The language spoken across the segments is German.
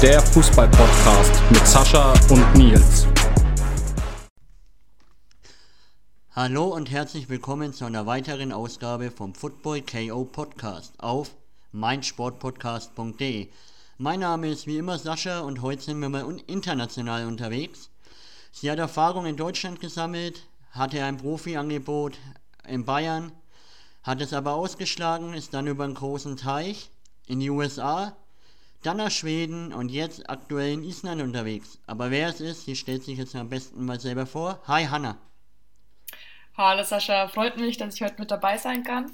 Der Fußball-Podcast mit Sascha und Nils. Hallo und herzlich willkommen zu einer weiteren Ausgabe vom Football KO Podcast auf meinsportpodcast.de. Mein Name ist wie immer Sascha und heute sind wir mal international unterwegs. Sie hat Erfahrung in Deutschland gesammelt, hatte ein Profi-Angebot in Bayern, hat es aber ausgeschlagen, ist dann über einen großen Teich in die USA, dann nach Schweden und jetzt aktuell in Island unterwegs. Aber wer es ist, sie stellt sich jetzt am besten mal selber vor. Hi Hanna. Hallo Sascha, freut mich, dass ich heute mit dabei sein kann.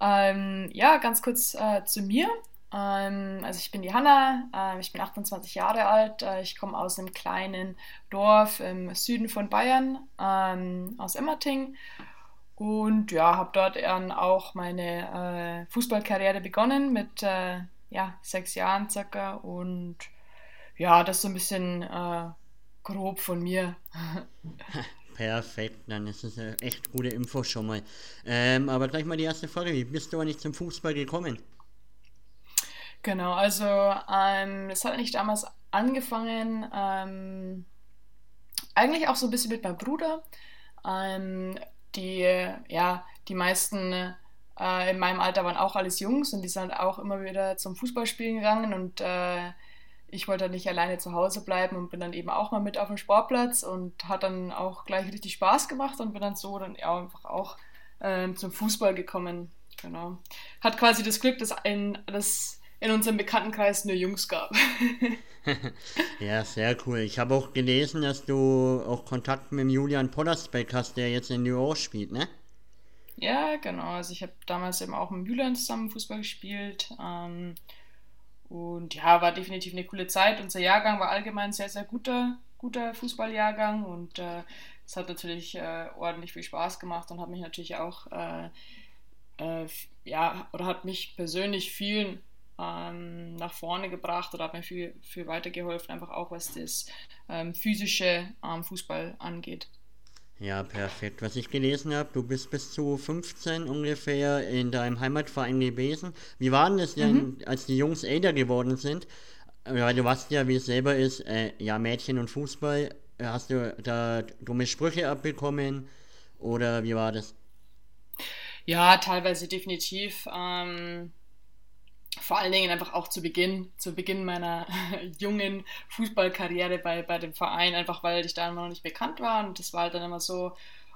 Ähm, ja, ganz kurz äh, zu mir. Ähm, also ich bin die Hanna, äh, ich bin 28 Jahre alt, äh, ich komme aus einem kleinen Dorf im Süden von Bayern, ähm, aus Emmerting und ja, habe dort dann auch meine äh, Fußballkarriere begonnen mit äh, ja, sechs Jahren circa und ja, das ist so ein bisschen äh, grob von mir. Perfekt, dann ist es eine echt gute Info schon mal. Ähm, aber gleich mal die erste Frage, wie bist du eigentlich zum Fußball gekommen? Genau, also ähm, es hat eigentlich damals angefangen, ähm, eigentlich auch so ein bisschen mit meinem Bruder. Ähm, die, ja, die meisten äh, in meinem Alter waren auch alles Jungs und die sind auch immer wieder zum Fußballspielen gegangen und äh, ich wollte dann nicht alleine zu Hause bleiben und bin dann eben auch mal mit auf dem Sportplatz und hat dann auch gleich richtig Spaß gemacht und bin dann so dann ja, einfach auch ähm, zum Fußball gekommen. Genau. Hat quasi das Glück, dass, ein, dass in unserem Bekanntenkreis nur Jungs gab. ja, sehr cool. Ich habe auch gelesen, dass du auch Kontakt mit Julian Pollersbeck hast, der jetzt in New York spielt, ne? Ja, genau. Also ich habe damals eben auch mit Julian zusammen Fußball gespielt. Ähm, und ja, war definitiv eine coole Zeit. Unser Jahrgang war allgemein sehr, sehr guter, guter Fußballjahrgang und äh, es hat natürlich äh, ordentlich viel Spaß gemacht und hat mich natürlich auch, äh, äh ja, oder hat mich persönlich viel ähm, nach vorne gebracht oder hat mir viel, viel weitergeholfen, einfach auch was das ähm, physische ähm, Fußball angeht. Ja, perfekt. Was ich gelesen habe, du bist bis zu 15 ungefähr in deinem Heimatverein gewesen. Wie war denn das denn, mhm. als die Jungs älter geworden sind? Weil du weißt ja, wie es selber ist, äh, ja, Mädchen und Fußball. Hast du da dumme Sprüche abbekommen oder wie war das? Ja, teilweise definitiv. Ähm, vor allen Dingen einfach auch zu Beginn, zu Beginn meiner jungen Fußballkarriere bei, bei dem Verein, einfach weil ich da noch nicht bekannt war und das war halt dann immer so,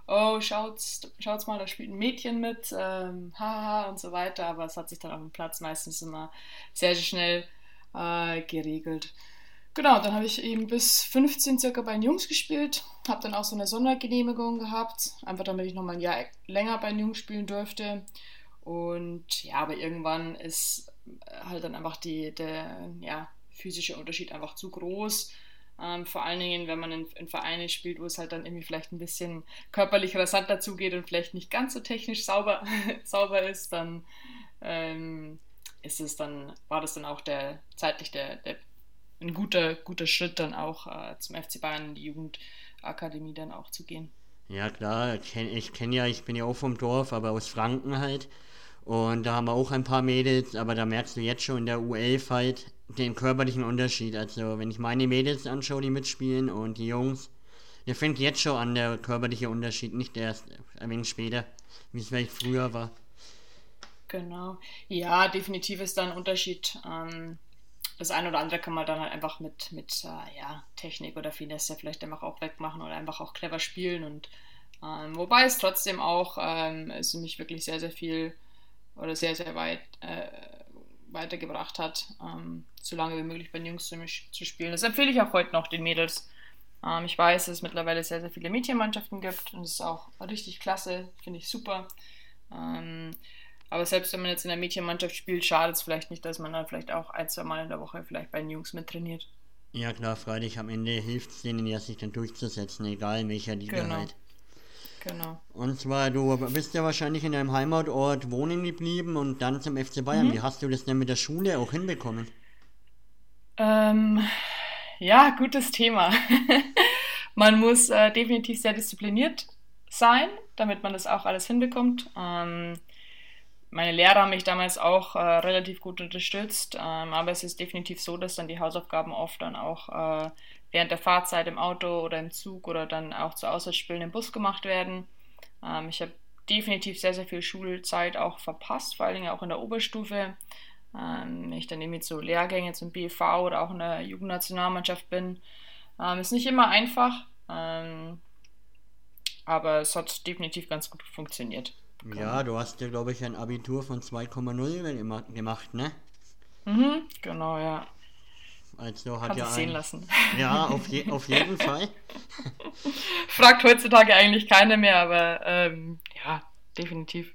oh, schaut's, schaut's mal, da spielt ein Mädchen mit, ähm, haha und so weiter, aber es hat sich dann auf dem Platz meistens immer sehr, sehr schnell äh, geregelt. Genau, dann habe ich eben bis 15 circa bei den Jungs gespielt, habe dann auch so eine Sondergenehmigung gehabt, einfach damit ich nochmal ein Jahr länger bei den Jungs spielen durfte. Und ja, aber irgendwann ist halt dann einfach die, der ja, physische Unterschied einfach zu groß. Ähm, vor allen Dingen, wenn man in, in Vereine spielt, wo es halt dann irgendwie vielleicht ein bisschen körperlich rasant dazugeht und vielleicht nicht ganz so technisch sauber, sauber ist, dann ähm, ist es dann, war das dann auch der zeitlich der, der ein guter, guter Schritt, dann auch äh, zum FC Bayern in die Jugendakademie dann auch zu gehen. Ja klar, ich kenne ja, ich bin ja auch vom Dorf, aber aus Franken halt. Und da haben wir auch ein paar Mädels, aber da merkst du jetzt schon in der U11 halt den körperlichen Unterschied. Also wenn ich meine Mädels anschaue, die mitspielen und die Jungs, der fängt jetzt schon an, der körperliche Unterschied, nicht erst ein wenig später, wie es vielleicht früher war. Genau. Ja, definitiv ist da ein Unterschied. Ähm, das eine oder andere kann man dann halt einfach mit, mit äh, ja, Technik oder Finesse vielleicht einfach auch wegmachen oder einfach auch clever spielen. Und ähm, wobei es trotzdem auch ähm, ist für mich wirklich sehr, sehr viel oder sehr, sehr weit äh, weitergebracht hat, ähm, so lange wie möglich bei den Jungs zu, zu, spielen. Das empfehle ich auch heute noch den Mädels. Ähm, ich weiß, dass es mittlerweile sehr, sehr viele Mädchenmannschaften gibt und das ist auch richtig klasse, finde ich super. Ähm, aber selbst wenn man jetzt in der Mädchenmannschaft spielt, schadet es vielleicht nicht, dass man dann vielleicht auch ein, zwei Mal in der Woche vielleicht bei den Jungs mit trainiert. Ja klar, freilich, am Ende hilft es denen ja, sich dann durchzusetzen, egal in welcher Liga genau. halt. Genau. Und zwar, du bist ja wahrscheinlich in deinem Heimatort wohnen geblieben und dann zum FC Bayern. Mhm. Wie hast du das denn mit der Schule auch hinbekommen? Ähm, ja, gutes Thema. man muss äh, definitiv sehr diszipliniert sein, damit man das auch alles hinbekommt. Ähm, meine Lehrer haben mich damals auch äh, relativ gut unterstützt, ähm, aber es ist definitiv so, dass dann die Hausaufgaben oft dann auch äh, während der Fahrzeit im Auto oder im Zug oder dann auch zu Auswärtsspielen im Bus gemacht werden. Ähm, ich habe definitiv sehr, sehr viel Schulzeit auch verpasst, vor allen Dingen auch in der Oberstufe. Ähm, ich dann irgendwie zu Lehrgänge zum BV oder auch in der Jugendnationalmannschaft bin. Ähm, ist nicht immer einfach, ähm, aber es hat definitiv ganz gut funktioniert. Ja, du hast ja, glaube ich, ein Abitur von 2,0 gemacht, ne? Mhm, genau, ja. Also hat Kann ja sehen ein, lassen. Ja, auf, je, auf jeden Fall. Fragt heutzutage eigentlich keiner mehr, aber ähm, ja, definitiv.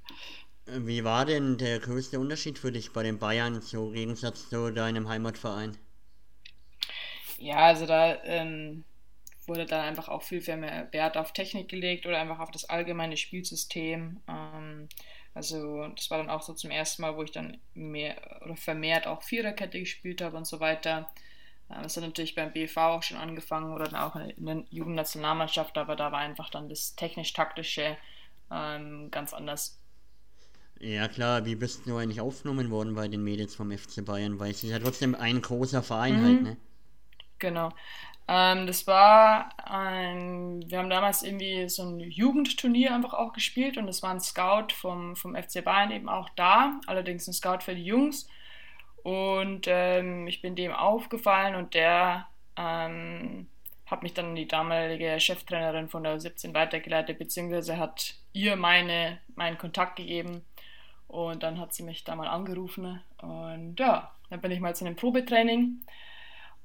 Wie war denn der größte Unterschied für dich bei den Bayern so im Gegensatz zu deinem Heimatverein? Ja, also da ähm, wurde dann einfach auch viel, viel mehr Wert auf Technik gelegt oder einfach auf das allgemeine Spielsystem. Ähm, also das war dann auch so zum ersten Mal, wo ich dann mehr oder vermehrt auch Viererkette gespielt habe und so weiter. Ähm, Das hat natürlich beim BV auch schon angefangen oder dann auch in der Jugendnationalmannschaft, aber da war einfach dann das technisch-taktische ähm, ganz anders. Ja klar, wie bist du eigentlich aufgenommen worden bei den Mädels vom FC Bayern? Weil es ist ja trotzdem ein großer Verein Mhm. halt, ne? Genau. Ähm, das war ein, wir haben damals irgendwie so ein Jugendturnier einfach auch gespielt und es war ein Scout vom, vom FC Bayern eben auch da, allerdings ein Scout für die Jungs. Und ähm, ich bin dem aufgefallen und der ähm, hat mich dann an die damalige Cheftrainerin von der U17 weitergeleitet, beziehungsweise hat ihr meine, meinen Kontakt gegeben. Und dann hat sie mich da mal angerufen und ja, dann bin ich mal zu einem Probetraining.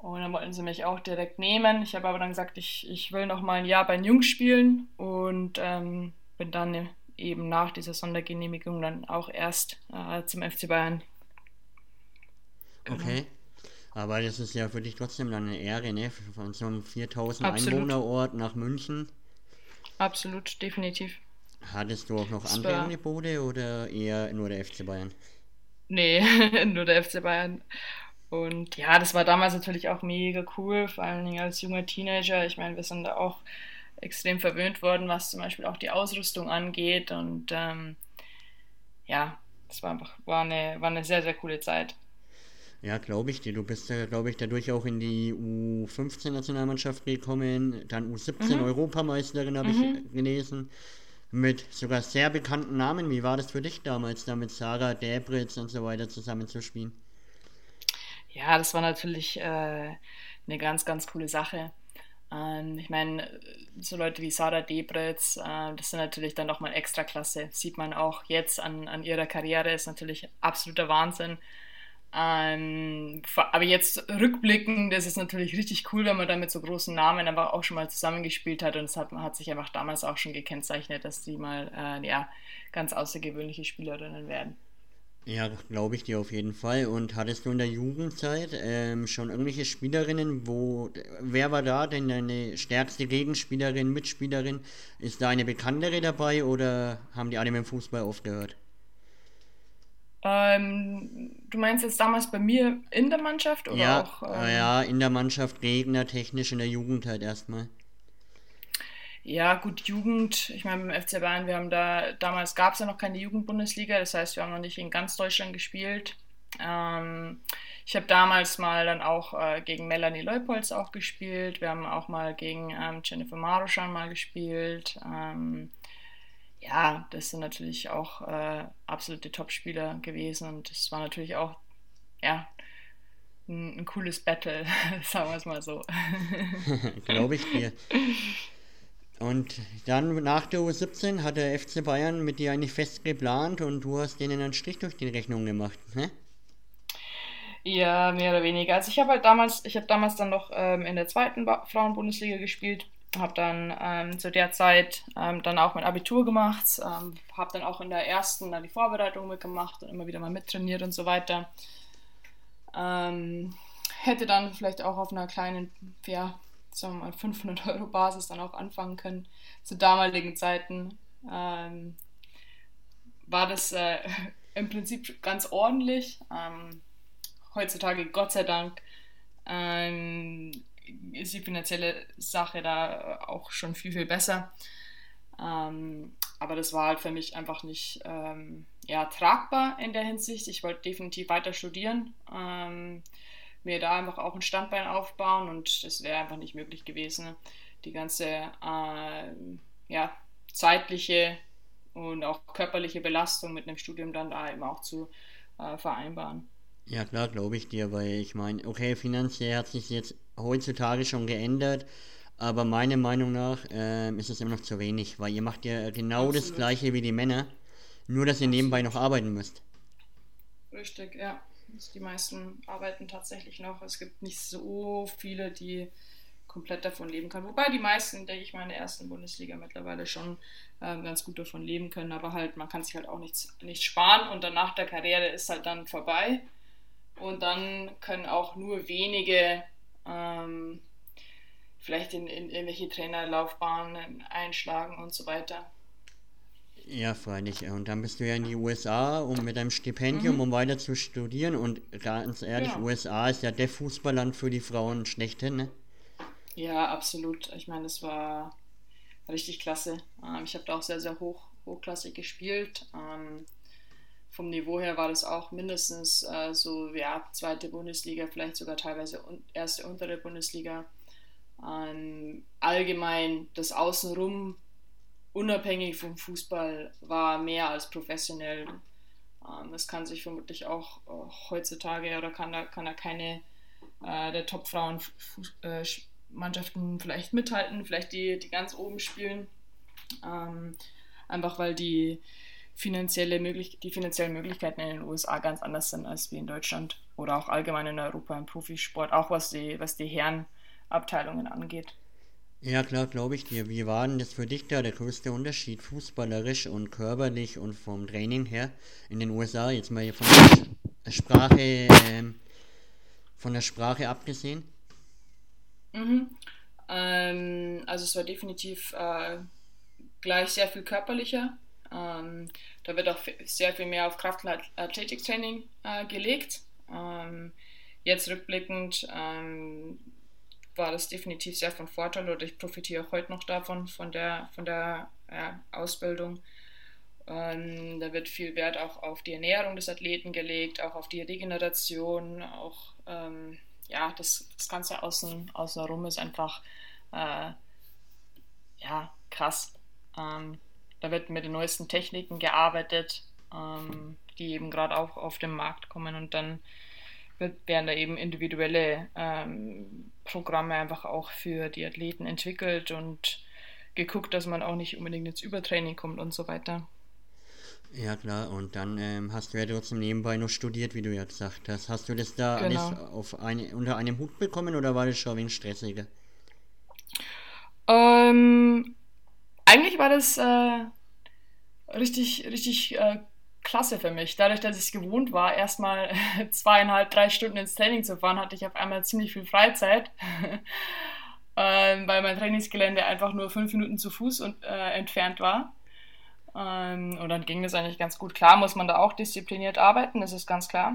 Und dann wollten sie mich auch direkt nehmen. Ich habe aber dann gesagt, ich, ich will noch mal ein Jahr bei den Jungs spielen und ähm, bin dann eben nach dieser Sondergenehmigung dann auch erst äh, zum FC Bayern. Genau. Okay. Aber das ist ja für dich trotzdem dann eine Ehre, ne? Von so einem 4000 Absolut. Einwohnerort nach München. Absolut, definitiv. Hattest du auch noch Das andere Angebote oder eher nur der FC Bayern? Nee, nur der FC Bayern. Und ja, das war damals natürlich auch mega cool, vor allen Dingen als junger Teenager. Ich meine, wir sind da auch extrem verwöhnt worden, was zum Beispiel auch die Ausrüstung angeht. Und ähm, ja, das war einfach war eine, war eine sehr, sehr coole Zeit. Ja, glaube ich dir. Du bist ja, glaube ich, dadurch auch in die U15-Nationalmannschaft gekommen, dann U17 Mhm. Europameisterin, habe Mhm. ich gelesen. Mit sogar sehr bekannten Namen. Wie war das für dich damals, da mit Sarah Debritz und so weiter zusammenzuspielen? Ja, das war natürlich äh, eine ganz, ganz coole Sache. Ähm, ich meine, so Leute wie Sarah Debretz, äh, das sind natürlich dann nochmal extra klasse. Sieht man auch jetzt an, an ihrer Karriere, ist natürlich absoluter Wahnsinn. Ähm, aber jetzt rückblickend, das ist natürlich richtig cool, wenn man da mit so großen Namen einfach auch schon mal zusammengespielt hat und es hat, hat sich einfach damals auch schon gekennzeichnet, dass die mal äh, ja, ganz außergewöhnliche Spielerinnen werden. Ja, glaube ich dir auf jeden Fall. Und hattest du in der Jugendzeit ähm, schon irgendwelche Spielerinnen, wo, wer war da denn deine stärkste Gegenspielerin, Mitspielerin? Ist da eine bekanntere dabei oder haben die alle mit dem Fußball aufgehört? Ähm, du meinst jetzt damals bei mir in der Mannschaft oder Ja, auch? äh, Ähm, ja, in der Mannschaft, Gegner, technisch in der Jugend halt erstmal. Ja, gut, Jugend. Ich meine, beim FC Bayern, wir haben da, damals gab es ja noch keine Jugendbundesliga, das heißt, wir haben noch nicht in ganz Deutschland gespielt. Ähm, ich habe damals mal dann auch äh, gegen Melanie Leupolz auch gespielt. Wir haben auch mal gegen ähm, Jennifer Maruschan mal gespielt. Ähm, ja, das sind natürlich auch äh, absolute Topspieler gewesen und das war natürlich auch, ja, ein, ein cooles Battle, sagen wir es mal so. Glaube ich dir. Und dann nach der U17 hat der FC Bayern mit dir eigentlich fest geplant und du hast denen einen Strich durch die Rechnung gemacht, ne? Ja, mehr oder weniger. Also ich habe halt damals, ich habe damals dann noch ähm, in der zweiten Frauenbundesliga gespielt, habe dann ähm, zu der Zeit ähm, dann auch mein Abitur gemacht, ähm, habe dann auch in der ersten dann die Vorbereitung mitgemacht und immer wieder mal mittrainiert und so weiter. Ähm, hätte dann vielleicht auch auf einer kleinen, ja, sagen wir mal 500 Euro Basis dann auch anfangen können. Zu damaligen Zeiten ähm, war das äh, im Prinzip ganz ordentlich. Ähm, heutzutage, Gott sei Dank, ähm, ist die finanzielle Sache da auch schon viel, viel besser. Ähm, aber das war halt für mich einfach nicht, ähm, ja, tragbar in der Hinsicht. Ich wollte definitiv weiter studieren, ähm, mir da einfach auch ein Standbein aufbauen und das wäre einfach nicht möglich gewesen, die ganze äh, ja, zeitliche und auch körperliche Belastung mit einem Studium dann da eben auch zu äh, vereinbaren. Ja, klar, glaube ich dir, weil ich meine, okay, finanziell hat sich jetzt heutzutage schon geändert, aber meiner Meinung nach äh, ist es immer noch zu wenig, weil ihr macht ja genau Absolut. das gleiche wie die Männer, nur dass ihr nebenbei noch arbeiten müsst. Richtig, ja. Die meisten arbeiten tatsächlich noch. Es gibt nicht so viele, die komplett davon leben können. Wobei die meisten, denke ich mal, in der ersten Bundesliga mittlerweile schon ähm, ganz gut davon leben können. Aber halt, man kann sich halt auch nichts, nichts sparen und danach der Karriere ist halt dann vorbei. Und dann können auch nur wenige ähm, vielleicht in, in irgendwelche Trainerlaufbahnen einschlagen und so weiter. Ja, freilich. Und dann bist du ja in die USA, um mit einem Stipendium, mhm. um weiter zu studieren. Und ganz ehrlich, ja. USA ist ja der Fußballland für die Frauen schlechthin, ne? Ja, absolut. Ich meine, es war richtig klasse. Ähm, ich habe da auch sehr, sehr hoch, hochklassig gespielt. Ähm, vom Niveau her war das auch mindestens äh, so, ja, zweite Bundesliga, vielleicht sogar teilweise erste, untere Bundesliga. Ähm, allgemein das Außenrum, unabhängig vom Fußball, war mehr als professionell. Ähm, das kann sich vermutlich auch, auch heutzutage oder kann da, kann da keine äh, der Top-Frauen-Mannschaften äh, vielleicht mithalten, vielleicht die, die ganz oben spielen. Ähm, einfach weil die finanzielle möglich die finanziellen Möglichkeiten in den USA ganz anders sind als wie in Deutschland oder auch allgemein in Europa im Profisport, auch was die, was die Herrenabteilungen angeht. Ja, klar, glaube ich dir. Wie war denn das für dich da der größte Unterschied, fußballerisch und körperlich und vom Training her in den USA? Jetzt mal von der Sprache, ähm, von der Sprache abgesehen? Mhm. Ähm, also es war definitiv äh, gleich sehr viel körperlicher. Ähm, da wird auch sehr viel mehr auf Kraft- und Athletiktraining äh, gelegt. Ähm, jetzt rückblickend ähm, war das definitiv sehr von Vorteil oder ich profitiere auch heute noch davon, von der, von der ja, Ausbildung. Ähm, da wird viel Wert auch auf die Ernährung des Athleten gelegt, auch auf die Regeneration, auch ähm, ja, das, das Ganze außen, außenrum ist einfach äh, ja, krass. Ähm, da wird mit den neuesten Techniken gearbeitet, ähm, die eben gerade auch auf den Markt kommen und dann werden da eben individuelle ähm, Programme einfach auch für die Athleten entwickelt und geguckt, dass man auch nicht unbedingt ins Übertraining kommt und so weiter. Ja klar, und dann ähm, hast du ja trotzdem nebenbei noch studiert, wie du ja gesagt hast. Hast du das da genau. alles auf eine, unter einem Hut bekommen oder war das schon ein wenig stressiger? Ähm, eigentlich war das äh, richtig, richtig äh, klasse für mich. Dadurch, dass ich es gewohnt war, erstmal zweieinhalb, drei Stunden ins Training zu fahren, hatte ich auf einmal ziemlich viel Freizeit. ähm, weil mein Trainingsgelände einfach nur fünf Minuten zu Fuß und, äh, entfernt war. Ähm, und dann ging das eigentlich ganz gut. Klar muss man da auch diszipliniert arbeiten, das ist ganz klar.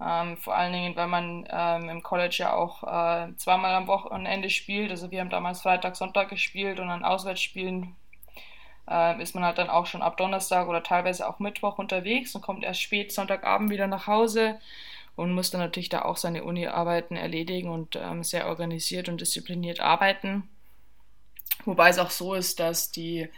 Ähm, vor allen Dingen, weil man ähm, im College ja auch äh, zweimal am Wochenende spielt. Also wir haben damals Freitag, Sonntag gespielt und an Auswärtsspielen äh, ist man halt dann auch schon ab Donnerstag oder teilweise auch Mittwoch unterwegs und kommt erst spät Sonntagabend wieder nach Hause und muss dann natürlich da auch seine Uni-Arbeiten erledigen und ähm, sehr organisiert und diszipliniert arbeiten. Wobei es auch so ist, dass die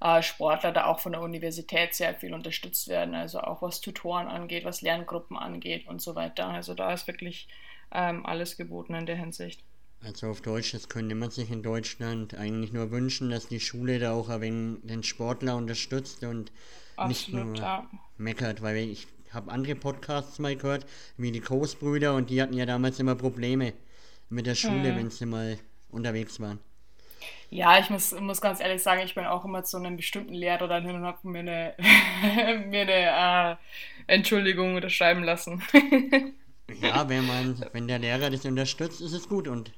äh, Sportler da auch von der Universität sehr viel unterstützt werden, also auch was Tutoren angeht, was Lerngruppen angeht und so weiter. Also da ist wirklich ähm, alles geboten in der Hinsicht. Also auf Deutsch, das könnte man sich in Deutschland eigentlich nur wünschen, dass die Schule da auch ein wenig den Sportler unterstützt und Absolut, nicht nur ja. meckert, weil ich habe andere Podcasts mal gehört, wie die Coast-Brüder und die hatten ja damals immer Probleme mit der Schule, hm. wenn sie mal unterwegs waren. Ja, ich muss, muss ganz ehrlich sagen, ich bin auch immer zu einem bestimmten Lehrer dann hin und habe mir eine, mir eine äh, Entschuldigung unterschreiben lassen. ja, wenn man, wenn der Lehrer das unterstützt, ist es gut und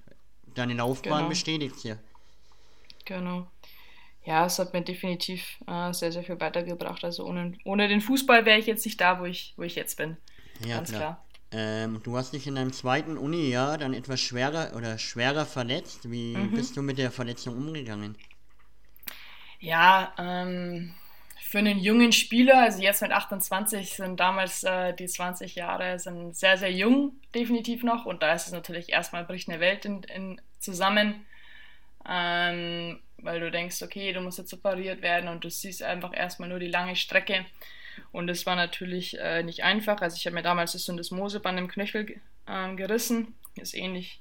deine Laufbahn genau. bestätigt ja. Genau. Ja, es hat mir definitiv äh, sehr, sehr viel weitergebracht. Also ohne, ohne den Fußball wäre ich jetzt nicht da, wo ich, wo ich jetzt bin. Ja, Ganz klar. klar. Ähm, du hast dich in deinem zweiten Uni-Jahr dann etwas schwerer oder schwerer verletzt. Wie mhm. bist du mit der Verletzung umgegangen? Ja, ähm, für einen jungen Spieler, also jetzt mit 28 sind damals äh, die 20 Jahre, sind sehr, sehr jung definitiv noch und da ist es natürlich erstmal bricht eine Welt in, in zusammen, ähm, weil du denkst, okay, du musst jetzt separiert werden und du siehst einfach erstmal nur die lange Strecke. Und es war natürlich äh, nicht einfach, also ich habe mir damals das Syndesmoseband im Knöchel äh, gerissen, ist ähnlich,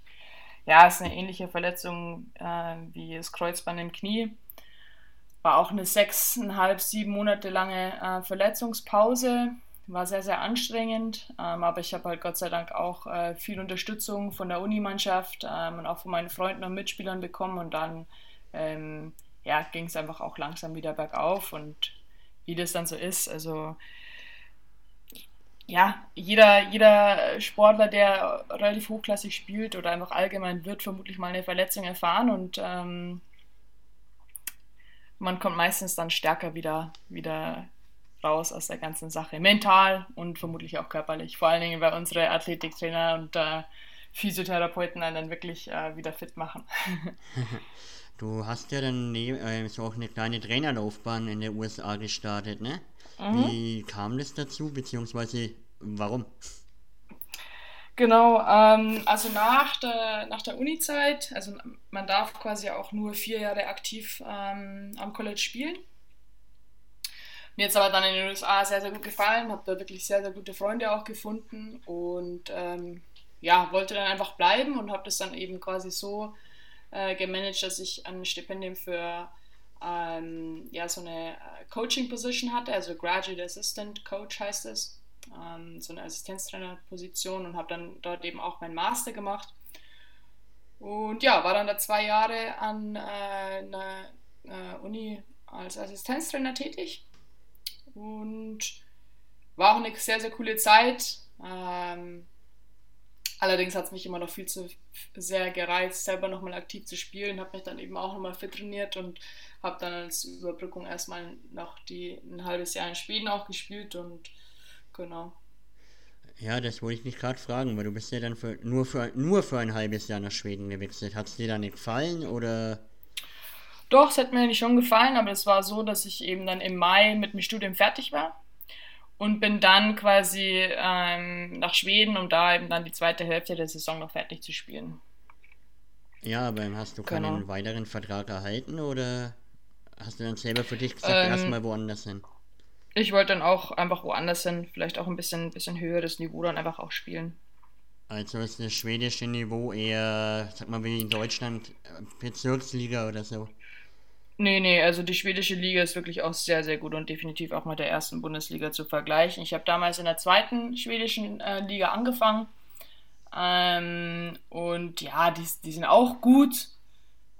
ja, ist eine ähnliche Verletzung äh, wie das Kreuzband im Knie war auch eine sechseinhalb, sieben Monate lange äh, Verletzungspause. War sehr, sehr anstrengend, ähm, aber ich habe halt Gott sei Dank auch äh, viel Unterstützung von der Unimannschaft ähm, und auch von meinen Freunden und Mitspielern bekommen. Und dann ähm, ja, ging es einfach auch langsam wieder bergauf. Und wie das dann so ist, also ja, jeder, jeder Sportler, der relativ hochklassig spielt oder einfach allgemein, wird vermutlich mal eine Verletzung erfahren. Und ähm, man kommt meistens dann stärker wieder, wieder raus aus der ganzen Sache. Mental und vermutlich auch körperlich. Vor allen Dingen, weil unsere Athletiktrainer und äh, Physiotherapeuten einen dann wirklich äh, wieder fit machen. du hast ja dann äh, so auch eine kleine Trainerlaufbahn in den USA gestartet, ne? Mhm. Wie kam das dazu, beziehungsweise warum? Genau, ähm, also nach der, nach der Uni-Zeit, also man darf quasi auch nur vier Jahre aktiv ähm, am College spielen. Mir hat es aber dann in den USA sehr, sehr gut gefallen, habe da wirklich sehr, sehr gute Freunde auch gefunden und ähm, ja, wollte dann einfach bleiben und habe das dann eben quasi so äh, gemanagt, dass ich ein Stipendium für ähm, ja, so eine äh, Coaching-Position hatte, also Graduate Assistant Coach heißt es ähm, so eine Assistenztrainerposition und habe dann dort eben auch meinen Master gemacht. Und ja, war dann da zwei Jahre an äh, einer äh, Uni als Assistenztrainer tätig und war auch eine sehr, sehr coole Zeit. Ähm, allerdings hat es mich immer noch viel zu sehr gereizt, selber nochmal aktiv zu spielen. Habe mich dann eben auch nochmal fit trainiert und habe dann als Überbrückung erstmal noch die, ein halbes Jahr in Schweden auch gespielt und Genau. Ja, das wollte ich mich gerade fragen, weil du bist ja dann für, nur, für, nur für ein halbes Jahr nach Schweden gewechselt. Hat es dir da nicht gefallen oder? Doch, es hat mir nicht schon gefallen, aber es war so, dass ich eben dann im Mai mit dem Studium fertig war und bin dann quasi ähm, nach Schweden, um da eben dann die zweite Hälfte der Saison noch fertig zu spielen. Ja, aber hast du keinen genau. weiteren Vertrag erhalten oder hast du dann selber für dich gesagt, ähm, erstmal woanders hin? Ich wollte dann auch einfach woanders hin, vielleicht auch ein bisschen, bisschen höheres Niveau dann einfach auch spielen. Also ist das schwedische Niveau eher, sag mal, wie in Deutschland, äh, Bezirksliga oder so? Nee, nee, also die schwedische Liga ist wirklich auch sehr, sehr gut und definitiv auch mit der ersten Bundesliga zu vergleichen. Ich habe damals in der zweiten schwedischen äh, Liga angefangen. Ähm, und ja, die, die sind auch gut,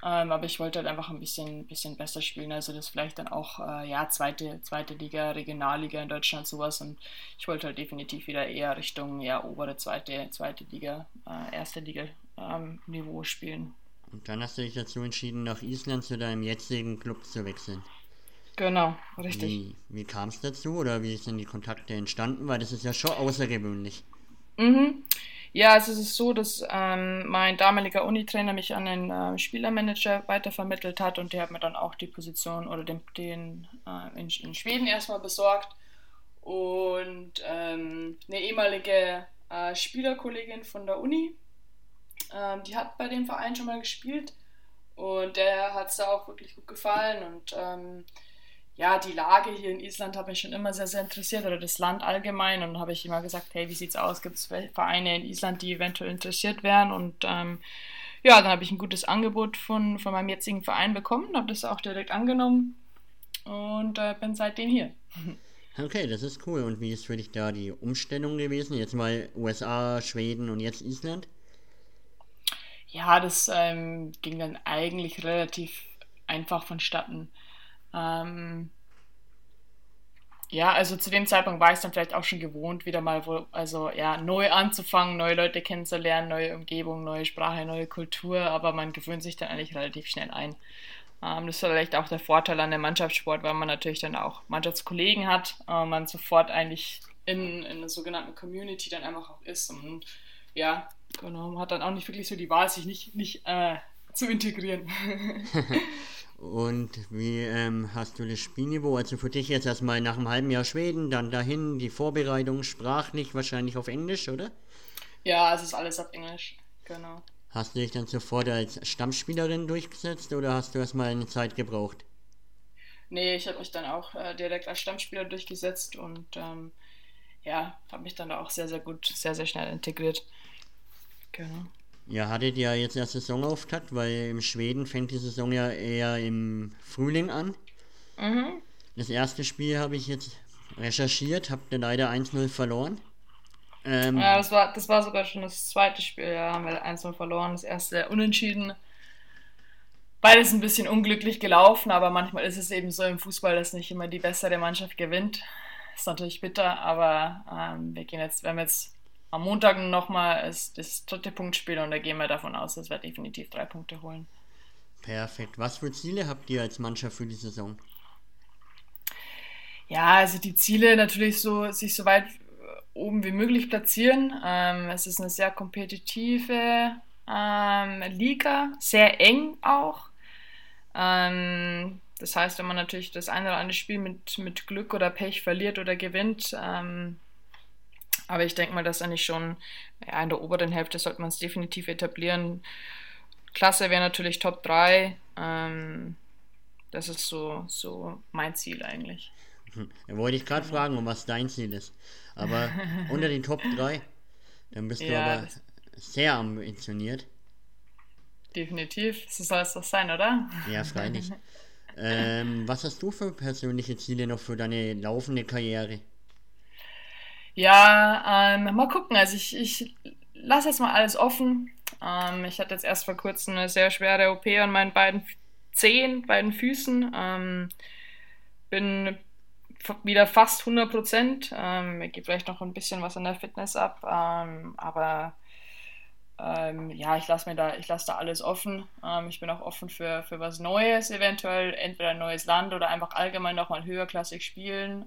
ähm, aber ich wollte halt einfach ein bisschen, bisschen besser spielen. Also das vielleicht dann auch, äh, ja, zweite, zweite Liga, Regionalliga in Deutschland, sowas. Und ich wollte halt definitiv wieder eher Richtung, ja, obere zweite, zweite Liga, äh, erste Liga ähm, Niveau spielen. Und dann hast du dich dazu entschieden, nach Island zu deinem jetzigen Club zu wechseln. Genau, richtig. Wie, wie kam es dazu oder wie sind die Kontakte entstanden? Weil das ist ja schon außergewöhnlich. Mhm. Ja, also es ist so, dass ähm, mein damaliger Unitrainer mich an den äh, Spielermanager weitervermittelt hat und der hat mir dann auch die Position oder den, den äh, in, in, Schweden erstmal besorgt. Und ähm, eine ehemalige äh, Spielerkollegin von der Uni, ähm, die hat bei dem Verein schon mal gespielt und der hat es auch wirklich gut gefallen und ähm, ja, die Lage hier in Island hat mich schon immer sehr, sehr interessiert oder das Land allgemein und habe ich immer gesagt, hey, wie sieht's aus? Gibt es Vereine in Island, die eventuell interessiert wären? Und ähm, ja, dann habe ich ein gutes Angebot von, von meinem jetzigen Verein bekommen, habe das auch direkt angenommen und äh, bin seitdem hier. Okay, das ist cool. Und wie ist für dich da die Umstellung gewesen? Jetzt mal USA, Schweden und jetzt Island? Ja, das ähm, ging dann eigentlich relativ einfach vonstatten. Ähm, ja, also zu dem Zeitpunkt war ich dann vielleicht auch schon gewohnt, wieder mal wo, also ja, neu anzufangen, neue Leute kennenzulernen, neue Umgebung, neue Sprache, neue Kultur, aber man gewöhnt sich dann eigentlich relativ schnell ein. Ähm, das ist vielleicht auch der Vorteil an der Mannschaftssport, weil man natürlich dann auch Mannschaftskollegen hat, äh, man sofort eigentlich in, in der sogenannten Community dann einfach auch ist und ja, genau, man hat dann auch nicht wirklich so die Wahl, sich nicht, nicht äh, zu integrieren. Und wie ähm, hast du das Spielniveau? Also für dich jetzt erstmal nach einem halben Jahr Schweden, dann dahin die Vorbereitung sprachlich wahrscheinlich auf Englisch, oder? Ja, es ist alles auf Englisch, genau. Hast du dich dann sofort als Stammspielerin durchgesetzt oder hast du erstmal eine Zeit gebraucht? Nee, ich habe mich dann auch äh, direkt als Stammspieler durchgesetzt und ähm, ja, habe mich dann da auch sehr, sehr gut, sehr, sehr schnell integriert. Genau. Ja, hattet ihr jetzt erst Saisonauftakt, weil im Schweden fängt die Saison ja eher im Frühling an. Mhm. Das erste Spiel habe ich jetzt recherchiert, habt ihr leider 1-0 verloren. Ähm, ja, das war, das war sogar schon das zweite Spiel, ja, haben wir 1-0 verloren, das erste unentschieden. Beides ein bisschen unglücklich gelaufen, aber manchmal ist es eben so im Fußball, dass nicht immer die bessere Mannschaft gewinnt. Ist natürlich bitter, aber ähm, wir gehen jetzt, wir haben jetzt am Montag nochmal das, das dritte Punktspiel und da gehen wir davon aus, dass wir definitiv drei Punkte holen. Perfekt. Was für Ziele habt ihr als Mannschaft für die Saison? Ja, also die Ziele natürlich so, sich so weit oben wie möglich platzieren. Ähm, es ist eine sehr kompetitive ähm, Liga, sehr eng auch. Ähm, das heißt, wenn man natürlich das eine oder andere Spiel mit, mit Glück oder Pech verliert oder gewinnt, ähm, aber ich denke mal, dass eigentlich schon ja, in der oberen Hälfte sollte man es definitiv etablieren. Klasse wäre natürlich Top 3. Ähm, das ist so, so mein Ziel eigentlich. Da wollte ich gerade fragen, um was dein Ziel ist. Aber unter den Top 3, dann bist du ja, aber sehr ambitioniert. Definitiv, so soll es doch sein, oder? Ja, freilich. ähm, was hast du für persönliche Ziele noch für deine laufende Karriere? Ja, ähm, mal gucken. Also ich, ich lasse jetzt mal alles offen. Ähm, ich hatte jetzt erst vor kurzem eine sehr schwere OP an meinen beiden Zehen, beiden Füßen. Ähm, bin wieder fast 100 Prozent. Ähm, ich gebe vielleicht noch ein bisschen was an der Fitness ab, ähm, aber ähm, ja, ich lasse mir da, ich da alles offen. Ähm, ich bin auch offen für, für was Neues, eventuell entweder ein neues Land oder einfach allgemein nochmal höherklassig spielen.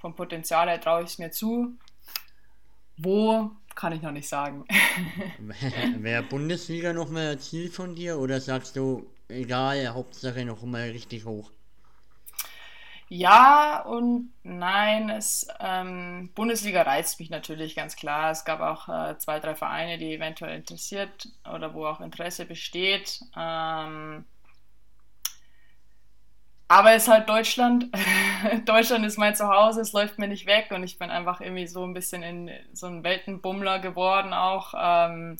Vom Potenzial her traue ich es mir zu. Wo kann ich noch nicht sagen. Wäre Bundesliga noch mal ein Ziel von dir oder sagst du, egal, Hauptsache noch mal richtig hoch? Ja und nein. Es, ähm, Bundesliga reizt mich natürlich ganz klar. Es gab auch äh, zwei, drei Vereine, die eventuell interessiert oder wo auch Interesse besteht. Ähm, aber es ist halt Deutschland. Deutschland ist mein Zuhause, es läuft mir nicht weg und ich bin einfach irgendwie so ein bisschen in so ein Weltenbummler geworden auch. Ähm,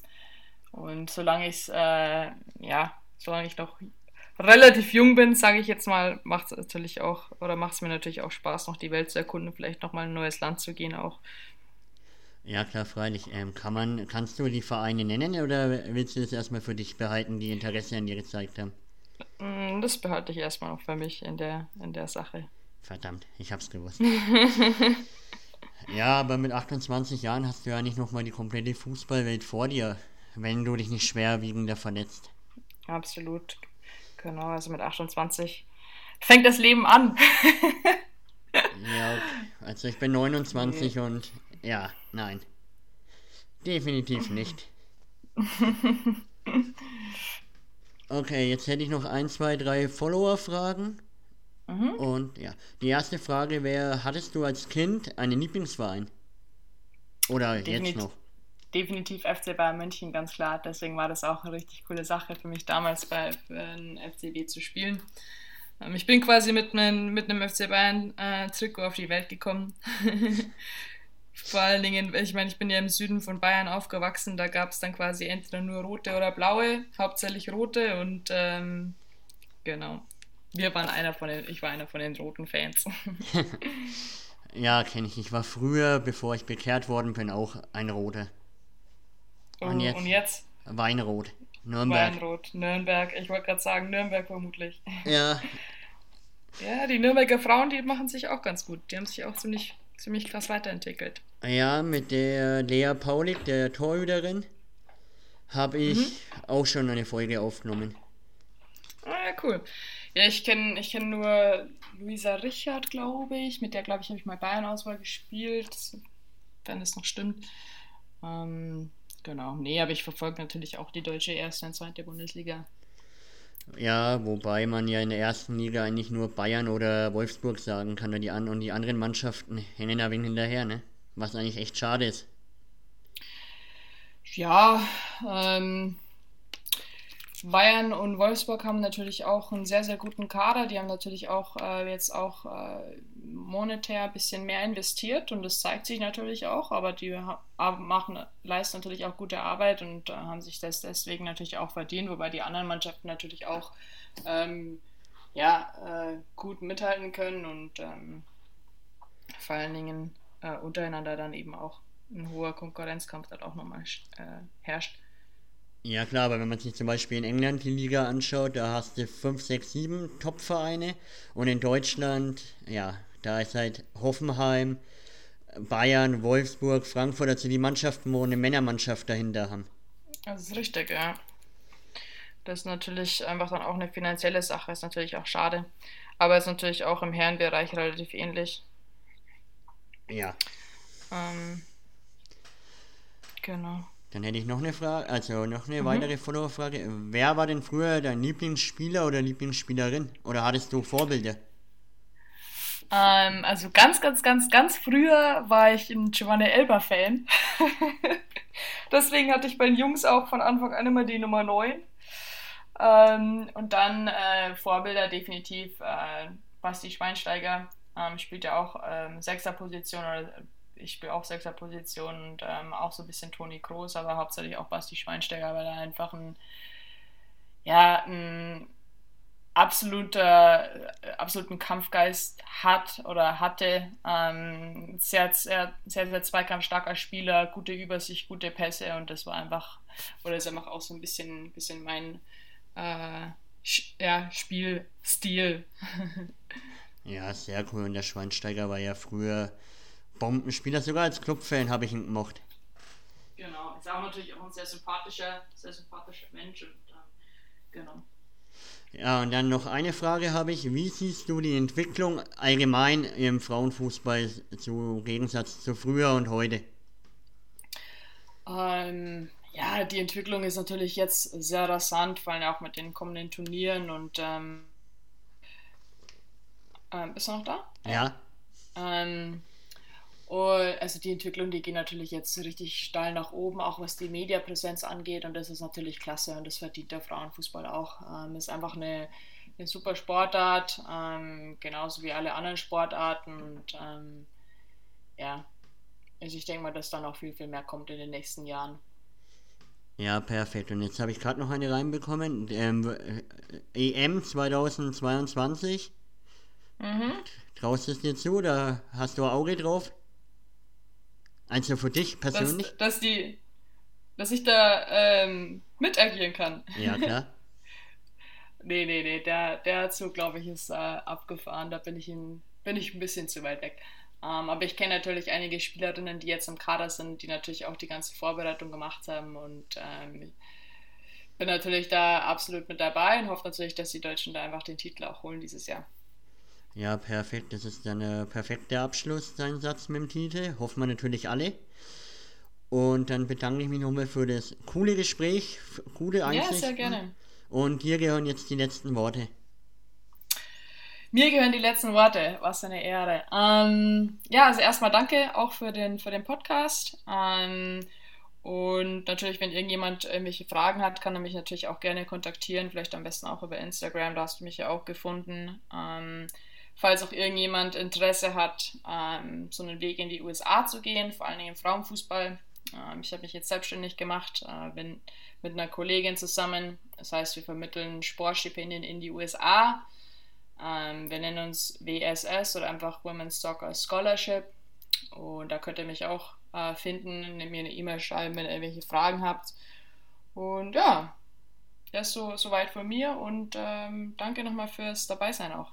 und solange ich äh, ja, solange ich noch relativ jung bin, sage ich jetzt mal, macht es natürlich auch, oder macht es mir natürlich auch Spaß, noch die Welt zu erkunden, vielleicht nochmal ein neues Land zu gehen auch. Ja, klar, freilich. Ähm, kann man, kannst du die Vereine nennen oder willst du das erstmal für dich behalten, die Interesse an dir gezeigt haben? Mm, das behalte ich erstmal noch für mich in der, in der Sache. Verdammt, ich hab's gewusst. ja, aber mit 28 Jahren hast du ja nicht nochmal die komplette Fußballwelt vor dir, wenn du dich nicht schwerwiegender verletzt. Absolut. Genau, also mit 28 fängt das Leben an. ja, okay. also ich bin 29 nee. und ja, nein. Definitiv nicht. Okay, jetzt hätte ich noch ein, zwei, drei Follower-Fragen. Mhm. Und ja, die erste Frage wäre: Hattest du als Kind einen Lieblingsverein? Oder Definitiv, jetzt noch? Definitiv FC Bayern München, ganz klar. Deswegen war das auch eine richtig coole Sache für mich damals bei FCB zu spielen. Ähm, ich bin quasi mit, mein, mit einem FC Bayern äh, auf die Welt gekommen. Vor allen Dingen, ich meine, ich bin ja im Süden von Bayern aufgewachsen, da gab es dann quasi entweder nur rote oder blaue, hauptsächlich rote und ähm, genau. Wir waren einer von den, ich war einer von den roten Fans. ja, kenne ich. Ich war früher, bevor ich bekehrt worden bin, auch ein Rote. Und, oh, jetzt, und jetzt? Weinrot. Nürnberg. Weinrot, Nürnberg. Ich wollte gerade sagen, Nürnberg vermutlich. Ja. ja, die Nürnberger Frauen, die machen sich auch ganz gut. Die haben sich auch ziemlich ziemlich krass weiterentwickelt. Ja, mit der Lea Paulik, der Torhüterin, habe ich mhm. auch schon eine Folge aufgenommen. Ah, ja, cool. Ja, ich kenne ich kenn nur Luisa Richard, glaube ich. Mit der, glaube ich, habe ich mal Bayern-Auswahl gespielt, wenn es noch stimmt. Ähm, genau. Nee, aber ich verfolge natürlich auch die deutsche erste und zweite Bundesliga. Ja, wobei man ja in der ersten Liga eigentlich nur Bayern oder Wolfsburg sagen kann, und die, an und die anderen Mannschaften hängen ein wenig hinterher, ne? Was eigentlich echt schade ist. Ja, ähm, Bayern und Wolfsburg haben natürlich auch einen sehr, sehr guten Kader. Die haben natürlich auch äh, jetzt auch äh, monetär ein bisschen mehr investiert und das zeigt sich natürlich auch, aber die machen, leisten natürlich auch gute Arbeit und äh, haben sich das deswegen natürlich auch verdient, wobei die anderen Mannschaften natürlich auch ähm, ja, äh, gut mithalten können und ähm, vor allen Dingen äh, untereinander dann eben auch ein hoher Konkurrenzkampf dann auch nochmal äh, herrscht. Ja klar, aber wenn man sich zum Beispiel in England die Liga anschaut, da hast du 5, 6, 7 Top-Vereine und in Deutschland, ja, da ist halt Hoffenheim, Bayern, Wolfsburg, Frankfurt, also die Mannschaften, wo eine Männermannschaft dahinter haben. Das ist richtig, ja. Das ist natürlich einfach dann auch eine finanzielle Sache, ist natürlich auch schade. Aber ist natürlich auch im Herrenbereich relativ ähnlich. Ja. Ähm, genau. Dann hätte ich noch eine Frage, also noch eine mhm. weitere Follower-Frage. Wer war denn früher dein Lieblingsspieler oder Lieblingsspielerin? Oder hattest du Vorbilder? Ähm, also ganz, ganz, ganz, ganz früher war ich ein Giovanni Elber-Fan. Deswegen hatte ich bei den Jungs auch von Anfang an immer die Nummer 9. Ähm, und dann äh, Vorbilder definitiv äh, Basti Schweinsteiger. Ähm, spielt ja auch ähm, Sechserposition oder ich spiele auch Sechserposition und ähm, auch so ein bisschen Toni Kroos, aber hauptsächlich auch Basti Schweinsteiger, weil er einfach ein, ja, ein absoluter, äh, absoluten Kampfgeist hat oder hatte. Ähm, sehr, sehr, sehr, sehr zweikampfstarker Spieler, gute Übersicht, gute Pässe und das war einfach, oder ist einfach auch so ein bisschen, bisschen mein äh, ja, Spielstil. ja, sehr cool. Und der Schweinsteiger war ja früher Bombenspieler, sogar als Clubfan habe ich ihn gemocht. Genau, ist auch natürlich auch ein sehr sympathischer, sehr sympathischer Mensch und äh, genau. Ja, und dann noch eine Frage habe ich. Wie siehst du die Entwicklung allgemein im Frauenfußball zu Gegensatz zu früher und heute? Ähm, ja, die Entwicklung ist natürlich jetzt sehr rasant, vor allem auch mit den kommenden Turnieren und ähm, ähm, bist du noch da? Ja. Ähm, und also die Entwicklung, die geht natürlich jetzt richtig steil nach oben, auch was die Mediapräsenz angeht. Und das ist natürlich klasse und das verdient der Frauenfußball auch. Ähm, ist einfach eine, eine super Sportart, ähm, genauso wie alle anderen Sportarten. Und ähm, ja, also ich denke mal, dass da noch viel, viel mehr kommt in den nächsten Jahren. Ja, perfekt. Und jetzt habe ich gerade noch eine reinbekommen. Ähm, EM 2022. Mhm. Traust du es dir zu? Da hast du ein Auge drauf? Also für dich persönlich? Dass, dass, die, dass ich da ähm, mitagieren kann. Ja, klar. nee, nee, nee, der, der Zug, glaube ich, ist äh, abgefahren. Da bin ich, in, bin ich ein bisschen zu weit weg. Ähm, aber ich kenne natürlich einige Spielerinnen, die jetzt im Kader sind, die natürlich auch die ganze Vorbereitung gemacht haben und ähm, bin natürlich da absolut mit dabei und hoffe natürlich, dass die Deutschen da einfach den Titel auch holen dieses Jahr. Ja, perfekt. Das ist dann ein perfekter Abschluss, dein Satz mit dem Titel. Hoffen wir natürlich alle. Und dann bedanke ich mich nochmal für das coole Gespräch, gute Einsichten. Ja, sehr gerne. Und dir gehören jetzt die letzten Worte. Mir gehören die letzten Worte. Was eine Ehre. Ähm, ja, also erstmal danke auch für den, für den Podcast. Ähm, und natürlich, wenn irgendjemand irgendwelche Fragen hat, kann er mich natürlich auch gerne kontaktieren. Vielleicht am besten auch über Instagram. Da hast du mich ja auch gefunden. Ähm, falls auch irgendjemand Interesse hat, ähm, so einen Weg in die USA zu gehen, vor allem im Frauenfußball. Ähm, ich habe mich jetzt selbstständig gemacht, äh, bin mit einer Kollegin zusammen. Das heißt, wir vermitteln Sportstipendien in die USA. Ähm, wir nennen uns WSS oder einfach Women's Soccer Scholarship. Und da könnt ihr mich auch äh, finden, mir eine E-Mail schreiben, wenn ihr irgendwelche Fragen habt. Und ja, das ist so, so weit von mir und ähm, danke nochmal fürs Dabeisein auch.